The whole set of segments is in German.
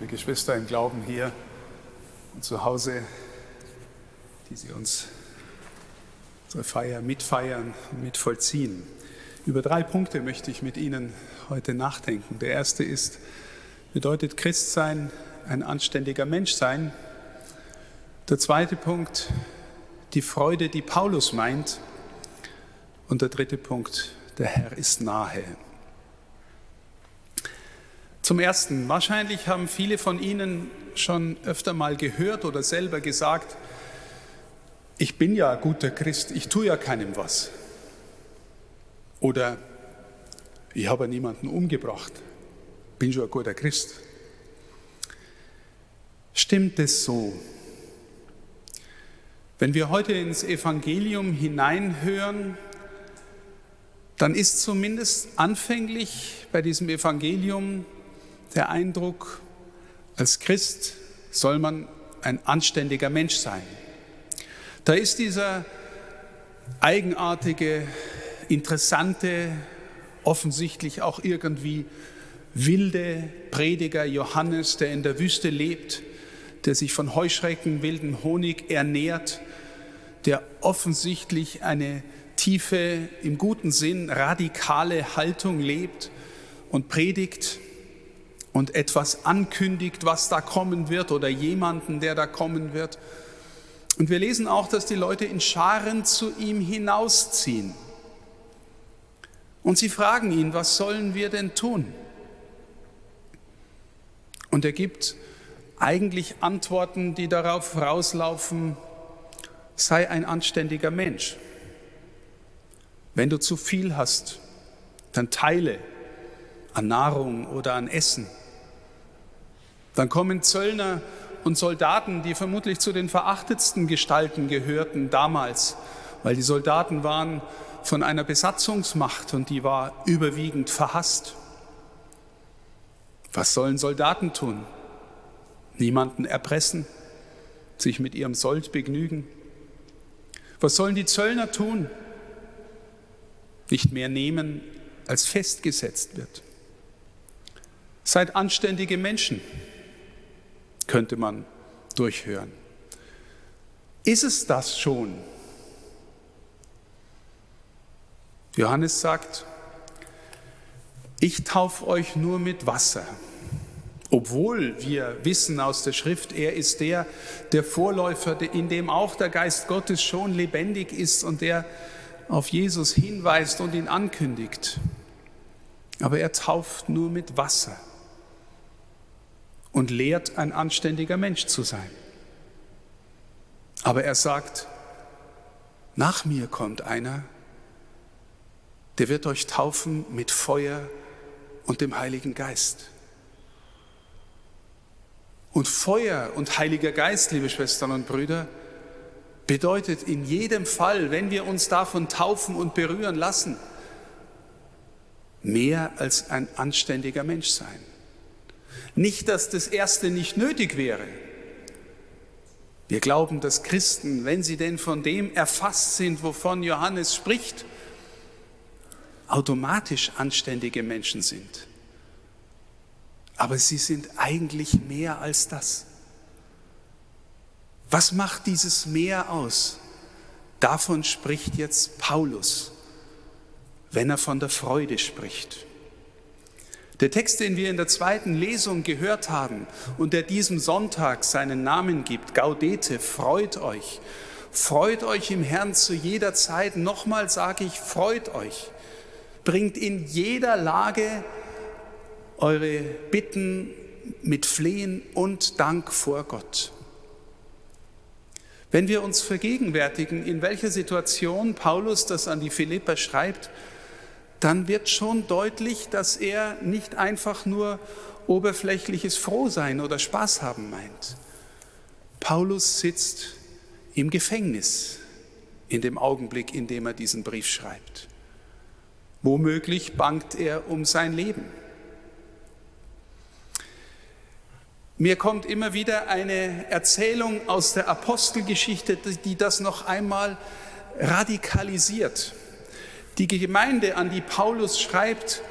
liebe Geschwister im Glauben hier und zu Hause, die Sie uns unsere Feier mitfeiern und mitvollziehen. Über drei Punkte möchte ich mit Ihnen heute nachdenken. Der erste ist, bedeutet Christsein ein anständiger Mensch sein? Der zweite Punkt, die Freude, die Paulus meint. Und der dritte Punkt, der Herr ist nahe. Zum Ersten, wahrscheinlich haben viele von Ihnen schon öfter mal gehört oder selber gesagt, ich bin ja guter Christ, ich tue ja keinem was. Oder ich habe niemanden umgebracht, bin schon ein guter Christ. Stimmt es so? Wenn wir heute ins Evangelium hineinhören, dann ist zumindest anfänglich bei diesem Evangelium der Eindruck, als Christ soll man ein anständiger Mensch sein. Da ist dieser eigenartige, interessante, offensichtlich auch irgendwie wilde Prediger Johannes, der in der Wüste lebt, der sich von Heuschrecken, wilden Honig ernährt, der offensichtlich eine tiefe, im guten Sinn radikale Haltung lebt und predigt und etwas ankündigt, was da kommen wird oder jemanden, der da kommen wird. Und wir lesen auch, dass die Leute in Scharen zu ihm hinausziehen. Und sie fragen ihn, was sollen wir denn tun? Und er gibt eigentlich Antworten, die darauf rauslaufen, sei ein anständiger Mensch. Wenn du zu viel hast, dann teile an Nahrung oder an Essen. Dann kommen Zöllner und Soldaten, die vermutlich zu den verachtetsten Gestalten gehörten damals, weil die Soldaten waren von einer Besatzungsmacht und die war überwiegend verhasst. Was sollen Soldaten tun? Niemanden erpressen, sich mit ihrem Sold begnügen. Was sollen die Zöllner tun? Nicht mehr nehmen, als festgesetzt wird. Seid anständige Menschen könnte man durchhören. Ist es das schon? Johannes sagt, ich taufe euch nur mit Wasser, obwohl wir wissen aus der Schrift, er ist der, der Vorläufer, in dem auch der Geist Gottes schon lebendig ist und der auf Jesus hinweist und ihn ankündigt. Aber er tauft nur mit Wasser und lehrt, ein anständiger Mensch zu sein. Aber er sagt, nach mir kommt einer, der wird euch taufen mit Feuer und dem Heiligen Geist. Und Feuer und Heiliger Geist, liebe Schwestern und Brüder, bedeutet in jedem Fall, wenn wir uns davon taufen und berühren lassen, mehr als ein anständiger Mensch sein. Nicht, dass das Erste nicht nötig wäre. Wir glauben, dass Christen, wenn sie denn von dem erfasst sind, wovon Johannes spricht, automatisch anständige Menschen sind. Aber sie sind eigentlich mehr als das. Was macht dieses Mehr aus? Davon spricht jetzt Paulus, wenn er von der Freude spricht. Der Text, den wir in der zweiten Lesung gehört haben und der diesem Sonntag seinen Namen gibt, Gaudete, freut euch. Freut euch im Herrn zu jeder Zeit. Nochmal sage ich, freut euch. Bringt in jeder Lage eure Bitten mit Flehen und Dank vor Gott. Wenn wir uns vergegenwärtigen, in welcher Situation Paulus das an die Philipper schreibt, dann wird schon deutlich, dass er nicht einfach nur oberflächliches Frohsein oder Spaß haben meint. Paulus sitzt im Gefängnis in dem Augenblick, in dem er diesen Brief schreibt. Womöglich bangt er um sein Leben. Mir kommt immer wieder eine Erzählung aus der Apostelgeschichte, die das noch einmal radikalisiert. Die Gemeinde, an die Paulus schreibt,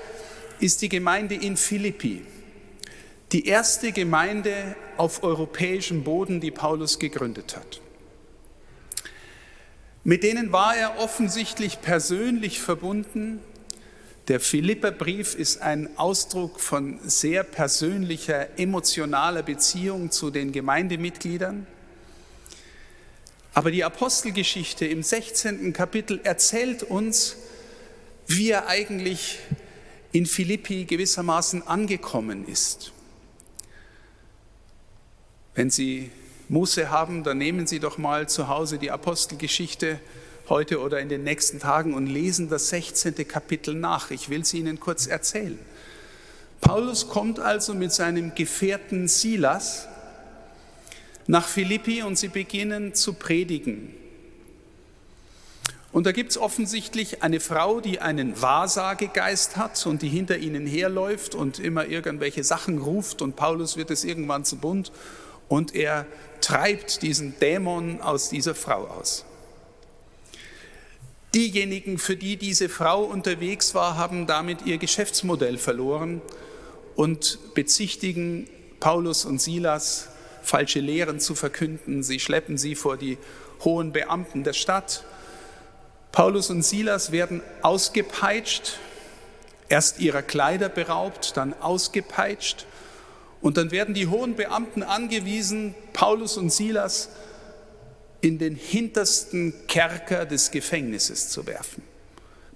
ist die Gemeinde in Philippi. die erste Gemeinde auf europäischem Boden, die Paulus gegründet hat. Mit denen war er offensichtlich persönlich verbunden. Der Philipperbrief ist ein Ausdruck von sehr persönlicher, emotionaler Beziehung zu den Gemeindemitgliedern. Aber die Apostelgeschichte im 16. Kapitel erzählt uns, wie er eigentlich in Philippi gewissermaßen angekommen ist. Wenn Sie Muße haben, dann nehmen Sie doch mal zu Hause die Apostelgeschichte heute oder in den nächsten Tagen und lesen das 16. Kapitel nach. Ich will es Ihnen kurz erzählen. Paulus kommt also mit seinem Gefährten Silas nach Philippi und sie beginnen zu predigen. Und da gibt es offensichtlich eine Frau, die einen Wahrsagegeist hat und die hinter ihnen herläuft und immer irgendwelche Sachen ruft und Paulus wird es irgendwann zu bunt und er treibt diesen Dämon aus dieser Frau aus. Diejenigen, für die diese Frau unterwegs war, haben damit ihr Geschäftsmodell verloren und bezichtigen Paulus und Silas, falsche Lehren zu verkünden. Sie schleppen sie vor die hohen Beamten der Stadt Paulus und Silas werden ausgepeitscht, erst ihrer Kleider beraubt, dann ausgepeitscht und dann werden die hohen Beamten angewiesen, Paulus und Silas in den hintersten Kerker des Gefängnisses zu werfen.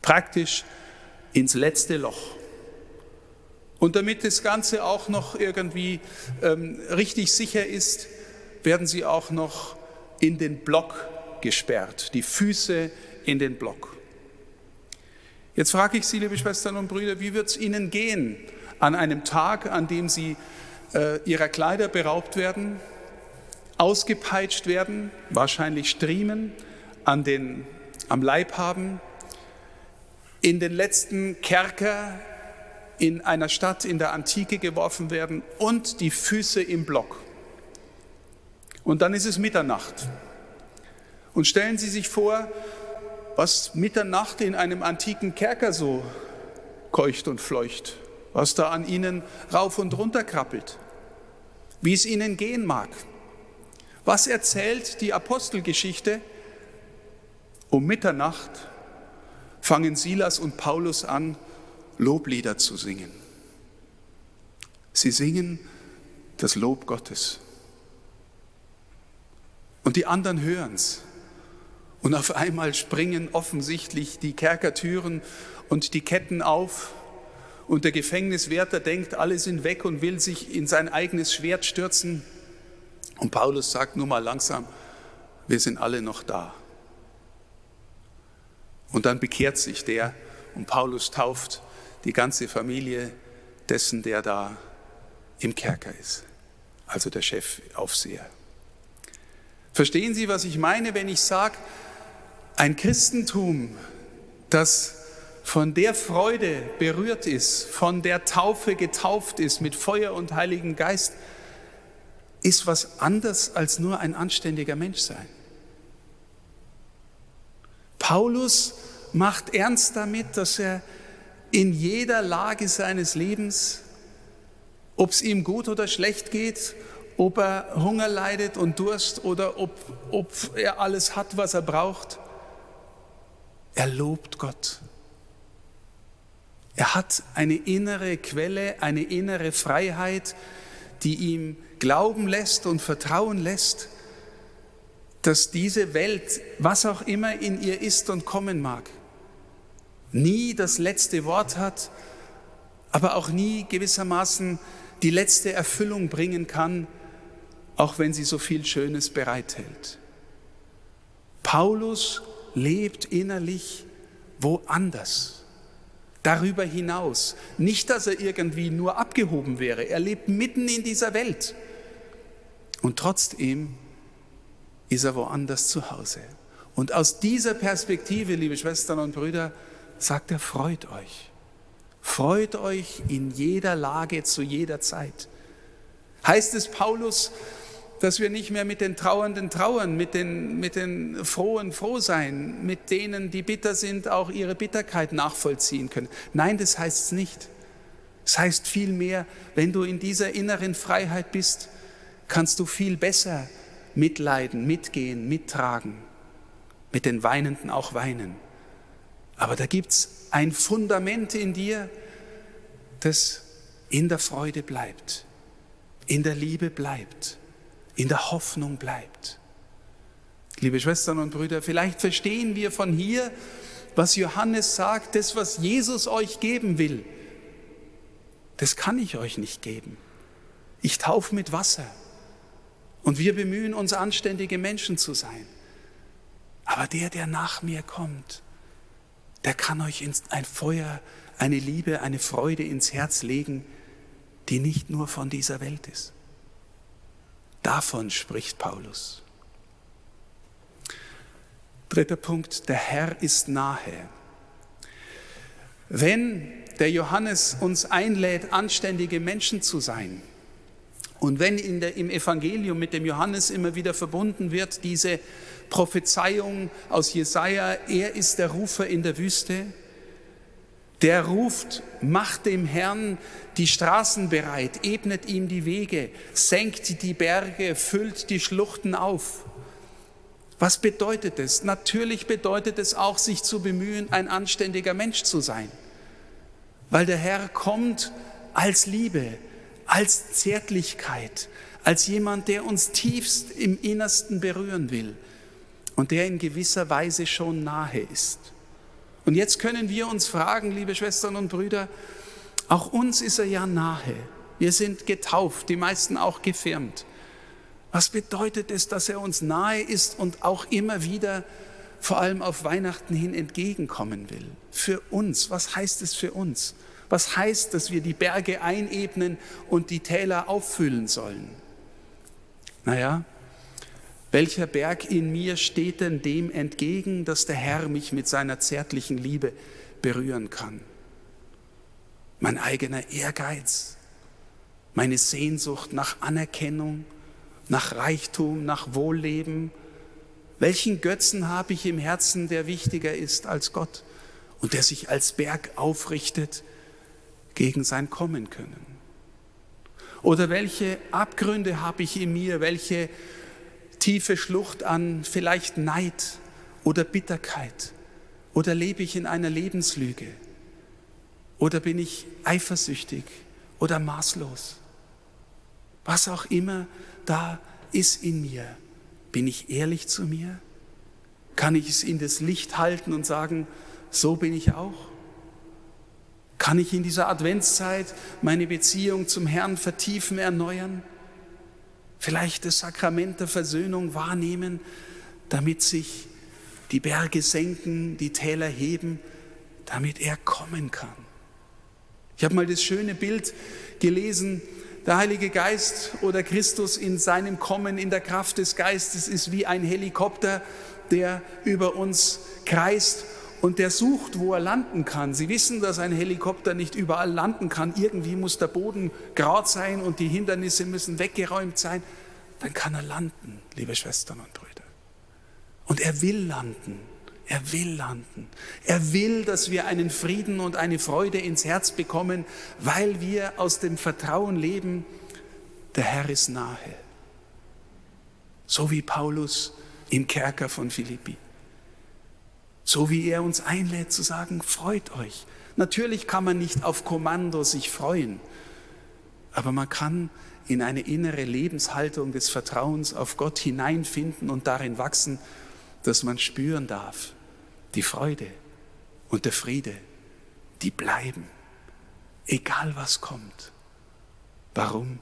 Praktisch ins letzte Loch. Und damit das Ganze auch noch irgendwie ähm, richtig sicher ist, werden sie auch noch in den Block gesperrt, die Füße in den Block. Jetzt frage ich Sie, liebe Schwestern und Brüder, wie wird es Ihnen gehen an einem Tag, an dem Sie äh, Ihrer Kleider beraubt werden, ausgepeitscht werden, wahrscheinlich Striemen an den, am Leib haben, in den letzten Kerker in einer Stadt in der Antike geworfen werden und die Füße im Block. Und dann ist es Mitternacht. Und stellen Sie sich vor, was Mitternacht in einem antiken Kerker so keucht und fleucht, was da an ihnen rauf und runter krabbelt, wie es ihnen gehen mag. Was erzählt die Apostelgeschichte? Um Mitternacht fangen Silas und Paulus an, Loblieder zu singen. Sie singen das Lob Gottes. Und die anderen hören es. Und auf einmal springen offensichtlich die Kerkertüren und die Ketten auf. Und der Gefängniswärter denkt, alle sind weg und will sich in sein eigenes Schwert stürzen. Und Paulus sagt nur mal langsam, wir sind alle noch da. Und dann bekehrt sich der und Paulus tauft die ganze Familie dessen, der da im Kerker ist, also der Chefaufseher. Verstehen Sie, was ich meine, wenn ich sage, ein Christentum, das von der Freude berührt ist, von der Taufe getauft ist mit Feuer und Heiligen Geist, ist was anderes als nur ein anständiger Mensch sein. Paulus macht ernst damit, dass er in jeder Lage seines Lebens, ob es ihm gut oder schlecht geht, ob er Hunger leidet und Durst oder ob, ob er alles hat, was er braucht, er lobt Gott. Er hat eine innere Quelle, eine innere Freiheit, die ihm glauben lässt und vertrauen lässt, dass diese Welt, was auch immer in ihr ist und kommen mag, nie das letzte Wort hat, aber auch nie gewissermaßen die letzte Erfüllung bringen kann, auch wenn sie so viel Schönes bereithält. Paulus lebt innerlich woanders, darüber hinaus. Nicht, dass er irgendwie nur abgehoben wäre, er lebt mitten in dieser Welt. Und trotzdem ist er woanders zu Hause. Und aus dieser Perspektive, liebe Schwestern und Brüder, sagt er, freut euch. Freut euch in jeder Lage, zu jeder Zeit. Heißt es Paulus, dass wir nicht mehr mit den Trauernden trauern, mit den, mit den Frohen froh sein, mit denen, die bitter sind, auch ihre Bitterkeit nachvollziehen können. Nein, das heißt es nicht. Das heißt vielmehr, wenn du in dieser inneren Freiheit bist, kannst du viel besser mitleiden, mitgehen, mittragen, mit den Weinenden auch weinen. Aber da gibt es ein Fundament in dir, das in der Freude bleibt, in der Liebe bleibt, in der Hoffnung bleibt. Liebe Schwestern und Brüder, vielleicht verstehen wir von hier, was Johannes sagt, das, was Jesus euch geben will, das kann ich euch nicht geben. Ich taufe mit Wasser und wir bemühen uns, anständige Menschen zu sein. Aber der, der nach mir kommt, der kann euch ein Feuer, eine Liebe, eine Freude ins Herz legen, die nicht nur von dieser Welt ist. Davon spricht Paulus. Dritter Punkt, der Herr ist nahe. Wenn der Johannes uns einlädt, anständige Menschen zu sein, und wenn der, im Evangelium mit dem Johannes immer wieder verbunden wird, diese Prophezeiung aus Jesaja, er ist der Rufer in der Wüste, der ruft, macht dem Herrn die Straßen bereit, ebnet ihm die Wege, senkt die Berge, füllt die Schluchten auf. Was bedeutet es? Natürlich bedeutet es auch, sich zu bemühen, ein anständiger Mensch zu sein. Weil der Herr kommt als Liebe, als Zärtlichkeit, als jemand, der uns tiefst im Innersten berühren will und der in gewisser Weise schon nahe ist. Und jetzt können wir uns fragen, liebe Schwestern und Brüder, auch uns ist er ja nahe. Wir sind getauft, die meisten auch gefirmt. Was bedeutet es, dass er uns nahe ist und auch immer wieder, vor allem auf Weihnachten hin, entgegenkommen will? Für uns, was heißt es für uns? Was heißt, dass wir die Berge einebnen und die Täler auffüllen sollen? Naja, welcher Berg in mir steht denn dem entgegen, dass der Herr mich mit seiner zärtlichen Liebe berühren kann? Mein eigener Ehrgeiz, meine Sehnsucht nach Anerkennung, nach Reichtum, nach Wohlleben. Welchen Götzen habe ich im Herzen, der wichtiger ist als Gott und der sich als Berg aufrichtet gegen sein Kommen können? Oder welche Abgründe habe ich in mir, welche tiefe Schlucht an vielleicht Neid oder Bitterkeit? Oder lebe ich in einer Lebenslüge? Oder bin ich eifersüchtig oder maßlos? Was auch immer da ist in mir. Bin ich ehrlich zu mir? Kann ich es in das Licht halten und sagen, so bin ich auch? Kann ich in dieser Adventszeit meine Beziehung zum Herrn vertiefen, erneuern? Vielleicht das Sakrament der Versöhnung wahrnehmen, damit sich die Berge senken, die Täler heben, damit er kommen kann. Ich habe mal das schöne Bild gelesen, der Heilige Geist oder Christus in seinem Kommen in der Kraft des Geistes ist wie ein Helikopter, der über uns kreist und der sucht, wo er landen kann. Sie wissen, dass ein Helikopter nicht überall landen kann. Irgendwie muss der Boden gerade sein und die Hindernisse müssen weggeräumt sein. Dann kann er landen, liebe Schwestern und Brüder. Und er will landen. Er will landen. Er will, dass wir einen Frieden und eine Freude ins Herz bekommen, weil wir aus dem Vertrauen leben, der Herr ist nahe. So wie Paulus im Kerker von Philippi. So wie er uns einlädt zu sagen, freut euch. Natürlich kann man nicht auf Kommando sich freuen, aber man kann in eine innere Lebenshaltung des Vertrauens auf Gott hineinfinden und darin wachsen, dass man spüren darf, die Freude und der Friede, die bleiben, egal was kommt. Warum?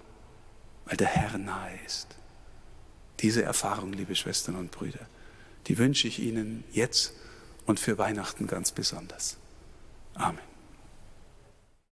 Weil der Herr nahe ist. Diese Erfahrung, liebe Schwestern und Brüder, die wünsche ich Ihnen jetzt und für Weihnachten ganz besonders. Amen.